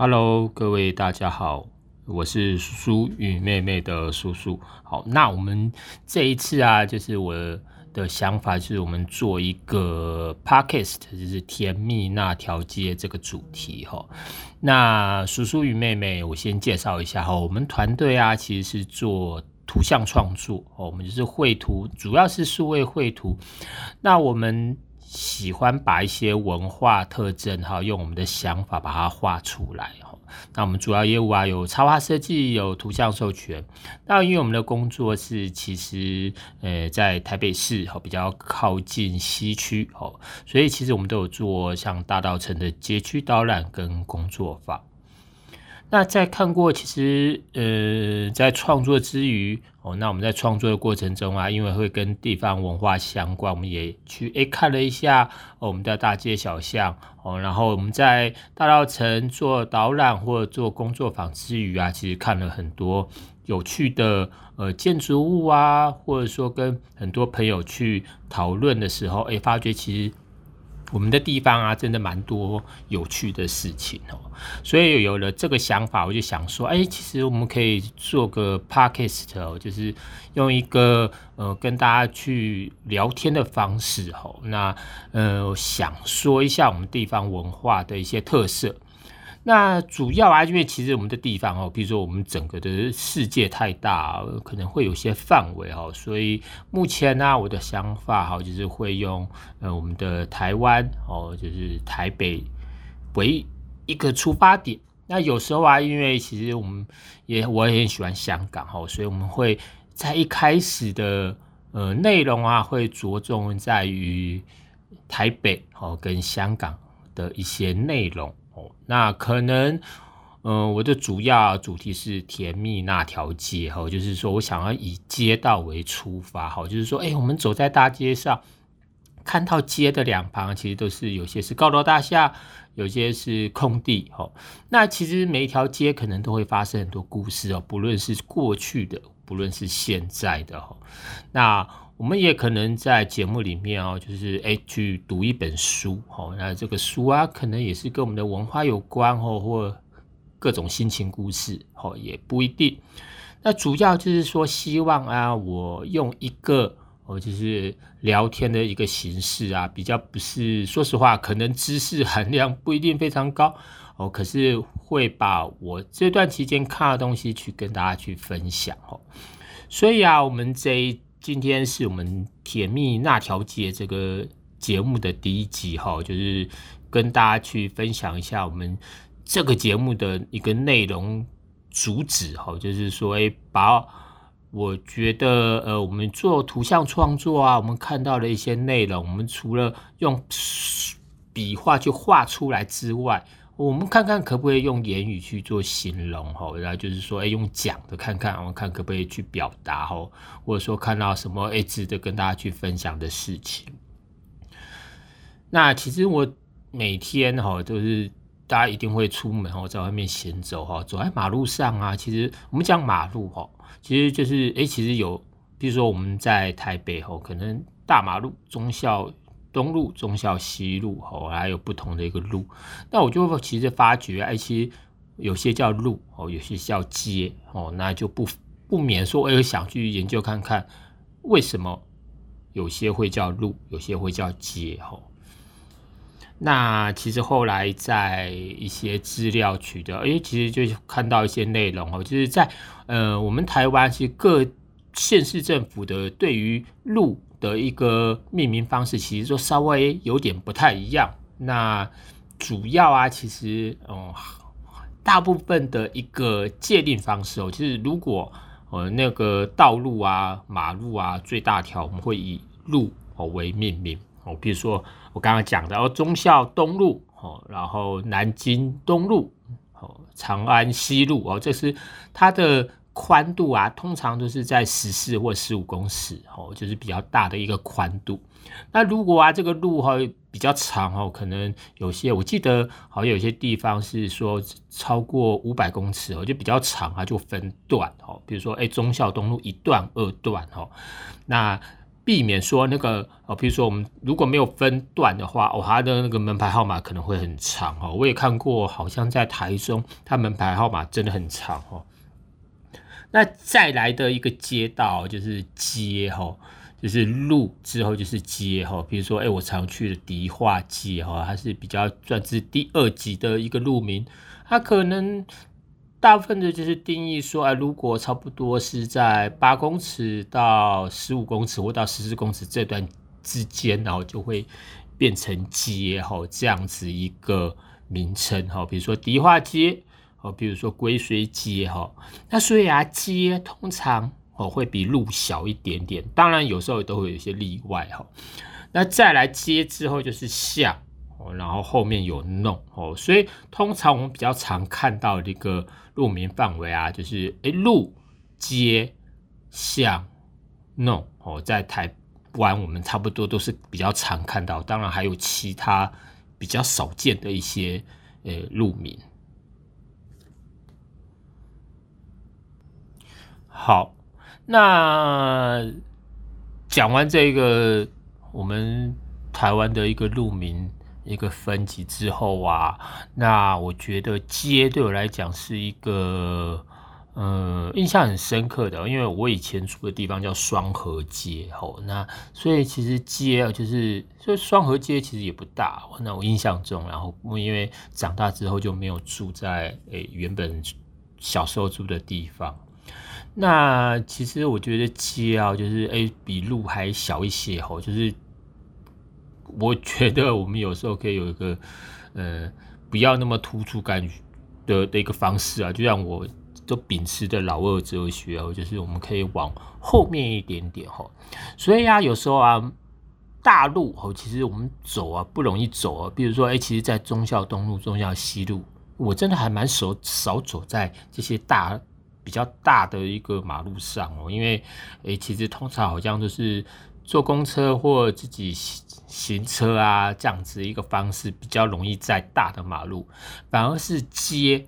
Hello，各位大家好，我是叔叔与妹妹的叔叔。好，那我们这一次啊，就是我的想法，就是我们做一个 podcast，就是甜蜜那条街这个主题哈。那叔叔与妹妹，我先介绍一下哈，我们团队啊，其实是做图像创作哦，我们就是绘图，主要是数位绘图。那我们。喜欢把一些文化特征哈，用我们的想法把它画出来哈。那我们主要业务啊，有插画设计，有图像授权。那因为我们的工作是其实呃在台北市哈，比较靠近西区哦，所以其实我们都有做像大道城的街区导览跟工作坊。那在看过，其实呃，在创作之余哦，那我们在创作的过程中啊，因为会跟地方文化相关，我们也去诶看了一下我们的大街小巷哦，然后我们在大稻城做导览或者做工作坊之余啊，其实看了很多有趣的呃建筑物啊，或者说跟很多朋友去讨论的时候，诶，发觉其实。我们的地方啊，真的蛮多有趣的事情哦，所以有了这个想法，我就想说，哎，其实我们可以做个 podcast 哦，就是用一个呃跟大家去聊天的方式哦，那呃想说一下我们地方文化的一些特色。那主要啊，因为其实我们的地方哦，比如说我们整个的世界太大，可能会有些范围哦，所以目前呢，我的想法哈，就是会用呃我们的台湾哦，就是台北为一个出发点。那有时候啊，因为其实我们也我也很喜欢香港哈，所以我们会在一开始的呃内容啊，会着重在于台北哦跟香港的一些内容。那可能，嗯，我的主要主题是甜蜜那条街哈，就是说我想要以街道为出发哈，就是说，哎，我们走在大街上，看到街的两旁其实都是有些是高楼大厦，有些是空地哈。那其实每一条街可能都会发生很多故事哦，不论是过去的，不论是现在的哈。那我们也可能在节目里面哦，就是哎去读一本书哦，那这个书啊，可能也是跟我们的文化有关哦，或各种心情故事哦，也不一定。那主要就是说，希望啊，我用一个哦，就是聊天的一个形式啊，比较不是，说实话，可能知识含量不一定非常高哦，可是会把我这段期间看的东西去跟大家去分享哦。所以啊，我们这一。今天是我们甜蜜那条街这个节目的第一集哈，就是跟大家去分享一下我们这个节目的一个内容主旨哈，就是说，哎，把我觉得呃，我们做图像创作啊，我们看到的一些内容，我们除了用笔画去画出来之外。我们看看可不可以用言语去做形容吼，然后就是说，哎，用讲的看看，我们看可不可以去表达吼，或者说看到什么哎值得跟大家去分享的事情。那其实我每天哈都是大家一定会出门哈，在外面行走哈，走在马路上啊，其实我们讲马路哈，其实就是哎，其实有，比如说我们在台北哈，可能大马路、中校。东路、中校、西路，哦，还有不同的一个路。那我就其实发觉，哎，其实有些叫路，哦，有些叫街，哦，那就不不免说，我哎，想去研究看看，为什么有些会叫路，有些会叫街，哦。那其实后来在一些资料取得，哎，其实就看到一些内容，哦，就是在呃，我们台湾其实各县市政府的对于路。的一个命名方式，其实就稍微有点不太一样。那主要啊，其实哦，大部分的一个界定方式哦，就是如果呃那个道路啊、马路啊最大条，我们会以路哦为命名哦。比如说我刚刚讲的哦，忠孝东路哦，然后南京东路哦，长安西路哦，这是它的。宽度啊，通常都是在十四或十五公尺哦，就是比较大的一个宽度。那如果啊，这个路哈比较长哦，可能有些我记得好像有些地方是说超过五百公尺哦，就比较长啊，就分段哦。比如说，哎，忠孝东路一段、二段哦，那避免说那个哦，比如说我们如果没有分段的话，哦，它的那个门牌号码可能会很长哦。我也看过，好像在台中，它门牌号码真的很长哦。那再来的一个街道就是街哈，就是路之后就是街哈。比如说，哎，我常去的迪化街哈，它是比较算是第二级的一个路名，它可能。大部分的就是定义说，哎，如果差不多是在八公尺到十五公尺或到十四公尺这段之间，然后就会变成街哈，这样子一个名称哈。比如说迪化街，哦，比如说龟虽街哈。那所以啊，街通常哦会比路小一点点，当然有时候都会有一些例外哈。那再来街之后就是巷。哦，然后后面有弄哦，所以通常我们比较常看到的一个路名范围啊，就是诶路、街、巷、弄哦，在台湾我们差不多都是比较常看到，当然还有其他比较少见的一些呃路名。好，那讲完这个我们台湾的一个路名。一个分级之后啊，那我觉得街对我来讲是一个呃印象很深刻的，因为我以前住的地方叫双河街吼，那所以其实街啊就是所以双河街其实也不大，那我印象中，然后因为长大之后就没有住在诶原本小时候住的地方，那其实我觉得街啊就是诶比路还小一些吼，就是。我觉得我们有时候可以有一个，呃，不要那么突出感的的一个方式啊，就像我都秉持的老二哲学哦，就是我们可以往后面一点点哈。所以啊，有时候啊，大路哦，其实我们走啊不容易走啊。比如说，哎，其实，在忠孝东路、忠孝西路，我真的还蛮少少走在这些大比较大的一个马路上哦，因为哎，其实通常好像都是。坐公车或自己行行车啊，这样子一个方式比较容易在大的马路，反而是街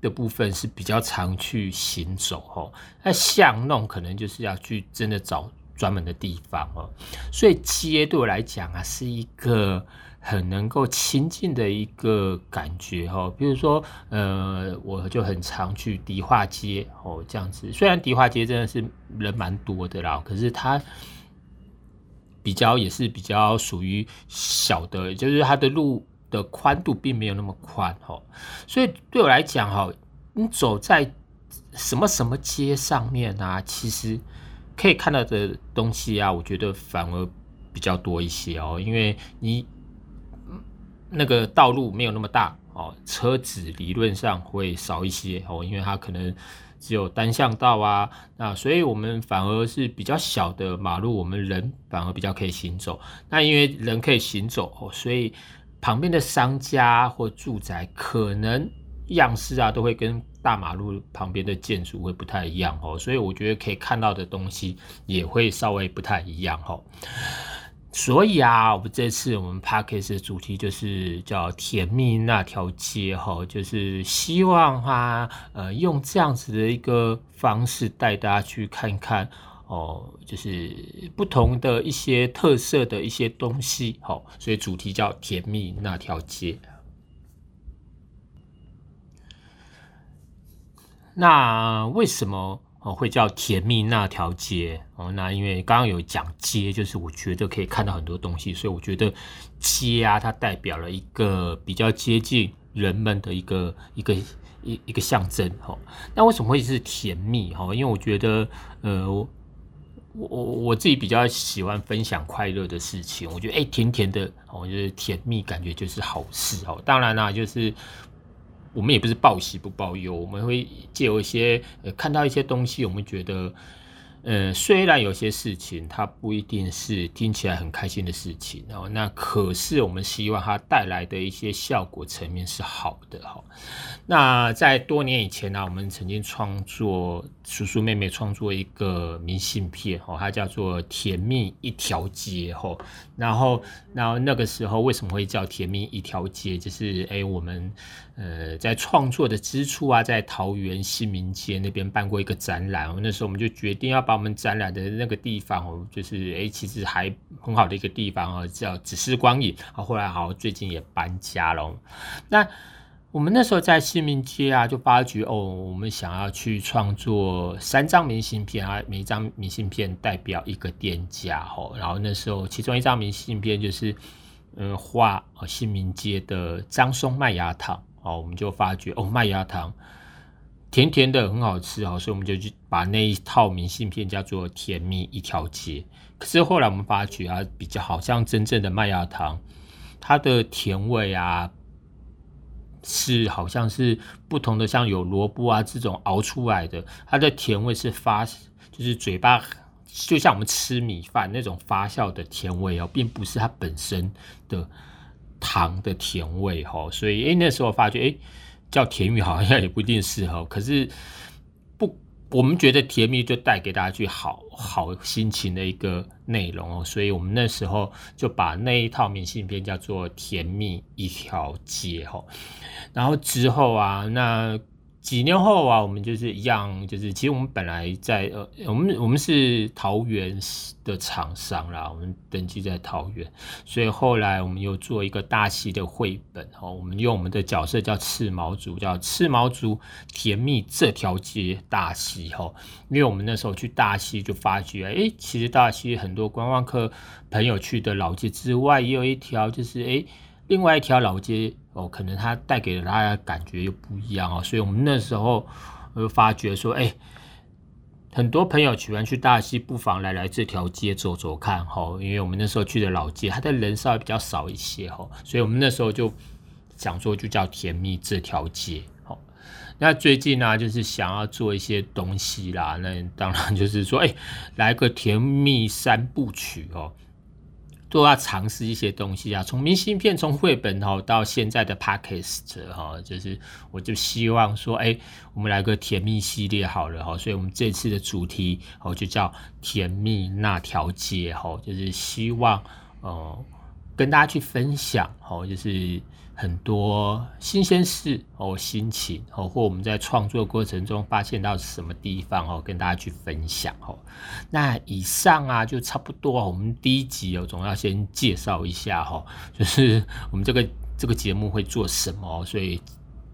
的部分是比较常去行走哦。那巷弄可能就是要去真的找专门的地方哦。所以街对我来讲啊，是一个很能够亲近的一个感觉哦。比如说，呃，我就很常去迪化街哦，这样子。虽然迪化街真的是人蛮多的啦，可是它。比较也是比较属于小的，就是它的路的宽度并没有那么宽哈，所以对我来讲哈，你走在什么什么街上面啊，其实可以看到的东西啊，我觉得反而比较多一些哦，因为你那个道路没有那么大哦，车子理论上会少一些哦，因为它可能。只有单向道啊，那所以我们反而是比较小的马路，我们人反而比较可以行走。那因为人可以行走哦，所以旁边的商家或住宅可能样式啊，都会跟大马路旁边的建筑会不太一样哦，所以我觉得可以看到的东西也会稍微不太一样哦。所以啊，我们这次我们 p a c k a g e 的主题就是叫甜蜜那条街哈，就是希望哈呃用这样子的一个方式带大家去看看哦，就是不同的一些特色的一些东西哈，所以主题叫甜蜜那条街。那为什么？哦，会叫甜蜜那条街哦。那因为刚刚有讲街，就是我觉得可以看到很多东西，所以我觉得街啊，它代表了一个比较接近人们的一个一个一一个象征。哈，那为什么会是甜蜜？哈，因为我觉得，呃，我我我自己比较喜欢分享快乐的事情。我觉得，哎，甜甜的，我觉得甜蜜感觉就是好事。哦，当然啦，就是。我们也不是报喜不报忧，我们会借有一些呃看到一些东西，我们觉得。呃，虽然有些事情它不一定是听起来很开心的事情，然后那可是我们希望它带来的一些效果层面是好的哈。那在多年以前呢，我们曾经创作叔叔妹妹创作一个明信片哈，它叫做《甜蜜一条街》哈。然后，然后那个时候为什么会叫甜蜜一条街？就是哎，我们呃在创作的之初啊，在桃园新民街那边办过一个展览，那时候我们就决定要把我们展览的那个地方哦，就是哎，其实还很好的一个地方哦，叫只是光影啊。后来好，最近也搬家了。那我们那时候在市民街啊，就发觉哦，我们想要去创作三张明信片啊，每一张明信片代表一个店家哦。然后那时候其中一张明信片就是嗯画新民街的张松麦芽糖哦，我们就发觉哦麦芽糖。甜甜的很好吃哦，所以我们就去把那一套明信片叫做“甜蜜一条街”。可是后来我们发觉啊，比较好像真正的麦芽糖，它的甜味啊，是好像是不同的，像有萝卜啊这种熬出来的，它的甜味是发，就是嘴巴就像我们吃米饭那种发酵的甜味哦，并不是它本身的糖的甜味哈。所以诶，那时候发觉诶。叫甜芋好像也不一定适合，可是，我们觉得甜蜜就带给大家去好好心情的一个内容哦，所以我们那时候就把那一套明信片叫做“甜蜜一条街”哦，然后之后啊，那。几年后啊，我们就是一样，就是其实我们本来在呃，我们我们是桃园的厂商啦，我们登记在桃园，所以后来我们又做一个大溪的绘本哦，我们用我们的角色叫赤毛族，叫赤毛族甜蜜这条街大溪哦，因为我们那时候去大溪就发觉，哎，其实大溪很多观光客朋友去的老街之外，也有一条就是哎。另外一条老街哦，可能它带给了大家感觉又不一样哦，所以我们那时候就发觉说，哎，很多朋友喜欢去大溪，不妨来来这条街走走看哈，因为我们那时候去的老街，它的人稍微比较少一些哈，所以我们那时候就想说，就叫甜蜜这条街。好，那最近呢，就是想要做一些东西啦，那当然就是说，哎，来个甜蜜三部曲哦。都要尝试一些东西啊，从明信片、从绘本哈到现在的 podcast 哈，就是我就希望说，哎，我们来个甜蜜系列好了哈，所以我们这次的主题哦就叫甜蜜那条街哈，就是希望呃跟大家去分享哦，就是。很多新鲜事哦，心情哦，或我们在创作过程中发现到什么地方哦，跟大家去分享哦。那以上啊，就差不多。我们第一集哦，总要先介绍一下哈，就是我们这个这个节目会做什么，所以。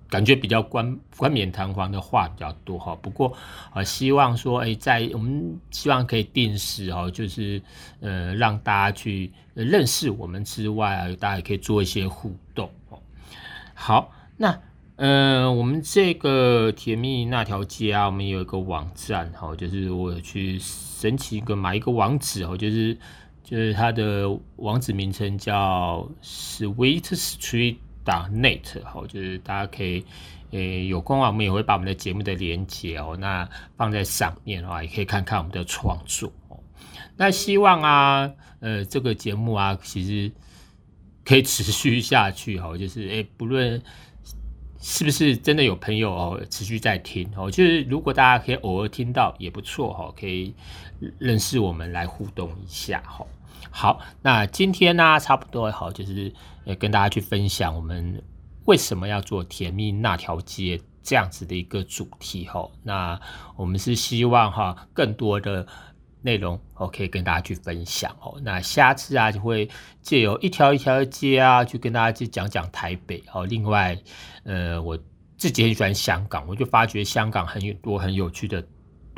感觉比较冠冠冕堂皇的话比较多哈，不过啊，希望说哎，在我们希望可以定时哦，就是呃让大家去认识我们之外啊，大家也可以做一些互动哦。好，那呃我们这个甜蜜那条街啊，我们有一个网站哈，就是我去申请一个买一个网址哦，就是就是它的网址名称叫 Sweet Street。打 net 好，就是大家可以，诶，有空啊，我们也会把我们的节目的连接哦，那放在上面的话，也可以看看我们的创作哦。那希望啊，呃，这个节目啊，其实可以持续下去哈，就是诶，不论是不是真的有朋友哦，持续在听哦，就是如果大家可以偶尔听到也不错哈，可以认识我们来互动一下哈。好，那今天呢，差不多好，就是呃跟大家去分享我们为什么要做甜蜜那条街这样子的一个主题哈。那我们是希望哈更多的内容哦可以跟大家去分享哦。那下次啊就会借由一条一条街啊，去跟大家去讲讲台北哦。另外，呃，我自己很喜欢香港，我就发觉香港很多很有趣的。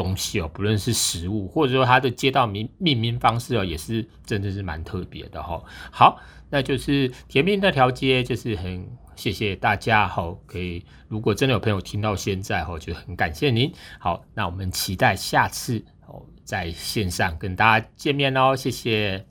东西哦，不论是食物，或者说它的街道名命名方式哦，也是真的是蛮特别的哈。好，那就是甜蜜那条街，就是很谢谢大家哈。可以，如果真的有朋友听到现在哈，就很感谢您。好，那我们期待下次哦，在线上跟大家见面哦，谢谢。